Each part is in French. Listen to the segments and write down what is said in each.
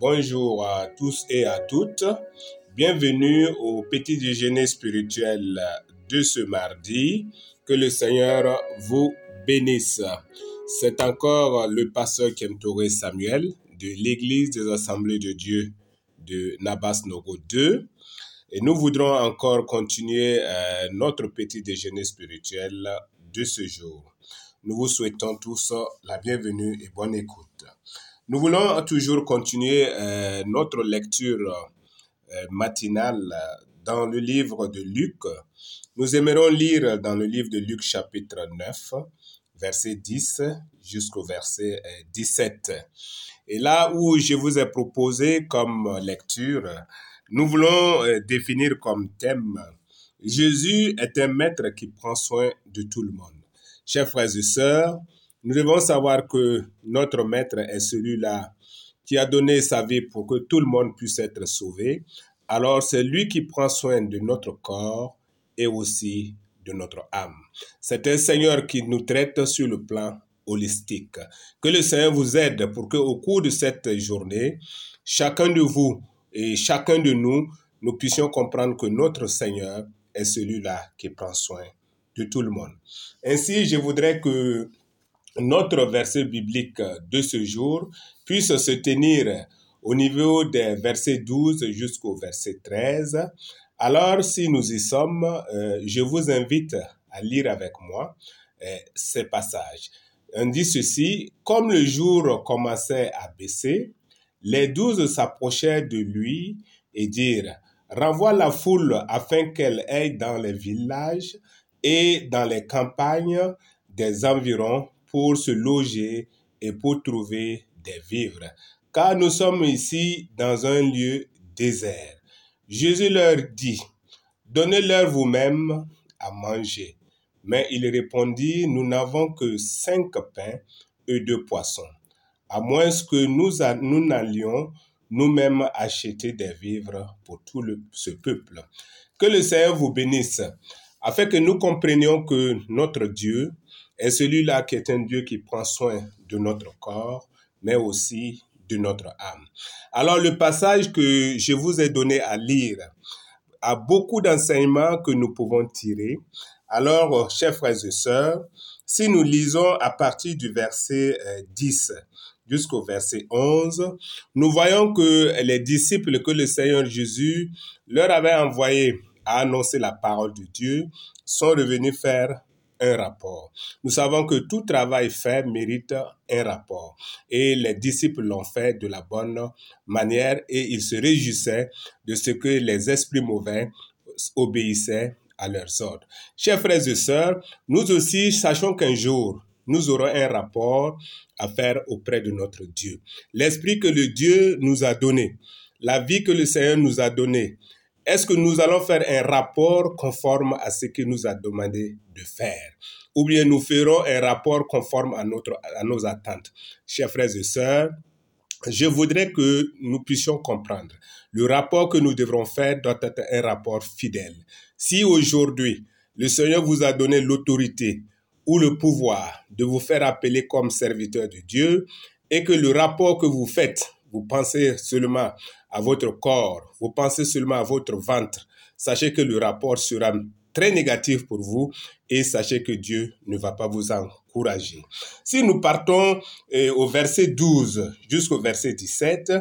Bonjour à tous et à toutes. Bienvenue au petit déjeuner spirituel de ce mardi. Que le Seigneur vous bénisse. C'est encore le pasteur Kemtore Samuel de l'Église des Assemblées de Dieu de Nabas Nogo 2. Et nous voudrons encore continuer euh, notre petit déjeuner spirituel de ce jour. Nous vous souhaitons tous la bienvenue et bonne écoute. Nous voulons toujours continuer euh, notre lecture euh, matinale dans le livre de Luc. Nous aimerons lire dans le livre de Luc chapitre 9, verset 10 jusqu'au verset 17. Et là où je vous ai proposé comme lecture, nous voulons euh, définir comme thème Jésus est un maître qui prend soin de tout le monde. Chers frères et sœurs, nous devons savoir que notre Maître est celui-là qui a donné sa vie pour que tout le monde puisse être sauvé. Alors c'est lui qui prend soin de notre corps et aussi de notre âme. C'est un Seigneur qui nous traite sur le plan holistique. Que le Seigneur vous aide pour que au cours de cette journée, chacun de vous et chacun de nous, nous puissions comprendre que notre Seigneur est celui-là qui prend soin de tout le monde. Ainsi, je voudrais que notre verset biblique de ce jour puisse se tenir au niveau des versets 12 jusqu'au verset 13. Alors, si nous y sommes, euh, je vous invite à lire avec moi euh, ces passages. On dit ceci, comme le jour commençait à baisser, les douze s'approchèrent de lui et dirent, renvoie la foule afin qu'elle aille dans les villages et dans les campagnes des environs pour se loger et pour trouver des vivres, car nous sommes ici dans un lieu désert. Jésus leur dit, Donnez-leur vous-même à manger. Mais il répondit, Nous n'avons que cinq pains et deux poissons, à moins que nous, n'allions nous-mêmes acheter des vivres pour tout ce peuple. Que le Seigneur vous bénisse, afin que nous comprenions que notre Dieu est celui-là qui est un Dieu qui prend soin de notre corps, mais aussi de notre âme. Alors le passage que je vous ai donné à lire a beaucoup d'enseignements que nous pouvons tirer. Alors, chers frères et sœurs, si nous lisons à partir du verset 10 euh, jusqu'au verset 11, nous voyons que les disciples que le Seigneur Jésus leur avait envoyés à annoncer la parole de Dieu sont revenus faire un rapport. Nous savons que tout travail fait mérite un rapport. Et les disciples l'ont fait de la bonne manière et ils se réjouissaient de ce que les esprits mauvais obéissaient à leurs ordres. Chers frères et sœurs, nous aussi sachons qu'un jour, nous aurons un rapport à faire auprès de notre Dieu. L'esprit que le Dieu nous a donné, la vie que le Seigneur nous a donnée, est-ce que nous allons faire un rapport conforme à ce qu'il nous a demandé de faire? Ou bien nous ferons un rapport conforme à, notre, à nos attentes? Chers frères et sœurs, je voudrais que nous puissions comprendre. Le rapport que nous devrons faire doit être un rapport fidèle. Si aujourd'hui, le Seigneur vous a donné l'autorité ou le pouvoir de vous faire appeler comme serviteur de Dieu et que le rapport que vous faites, vous pensez seulement à votre corps, vous pensez seulement à votre ventre, sachez que le rapport sera très négatif pour vous et sachez que Dieu ne va pas vous encourager. Si nous partons eh, au verset 12 jusqu'au verset 17,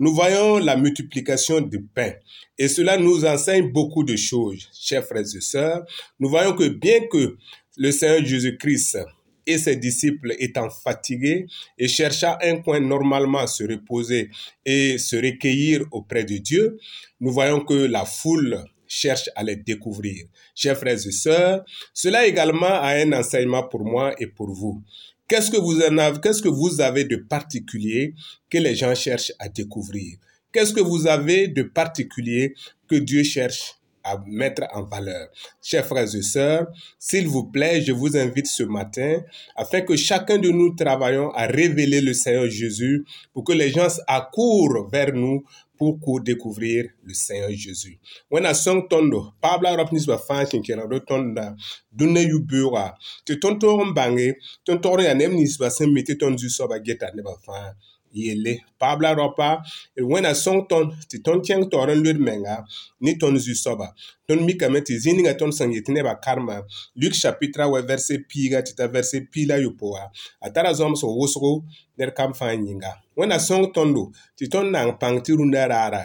nous voyons la multiplication du pain. Et cela nous enseigne beaucoup de choses, chers frères et sœurs. Nous voyons que bien que le Seigneur Jésus-Christ et ses disciples étant fatigués et cherchant un coin normalement à se reposer et se recueillir auprès de Dieu, nous voyons que la foule cherche à les découvrir. Chers frères et sœurs, cela également a un enseignement pour moi et pour vous. Qu'est-ce que vous en avez, qu'est-ce que vous avez de particulier que les gens cherchent à découvrir? Qu'est-ce que vous avez de particulier que Dieu cherche à mettre en valeur. Chers frères et sœurs, s'il vous plaît, je vous invite ce matin afin que chacun de nous travaillons à révéler le Seigneur Jésus pour que les gens accourent vers nous pour découvrir le Seigneur Jésus. Yelle paɣaba la rɔpa wẽna sõng tõnd tɩ tõnd kẽng taoor n lod menga ne tõnd zu-soaba tõnd mikame tɩ zĩ ninga tõnd sẽn yet nebã karema luk chapitra wa vɛrse piiga tɩ ta vɛrse pii la yopoa a tara zõmsg wʋsgo ned kam fãa yĩnga wẽna sõng tõndo tɩ tõnd na n pãng tɩ rũndã raara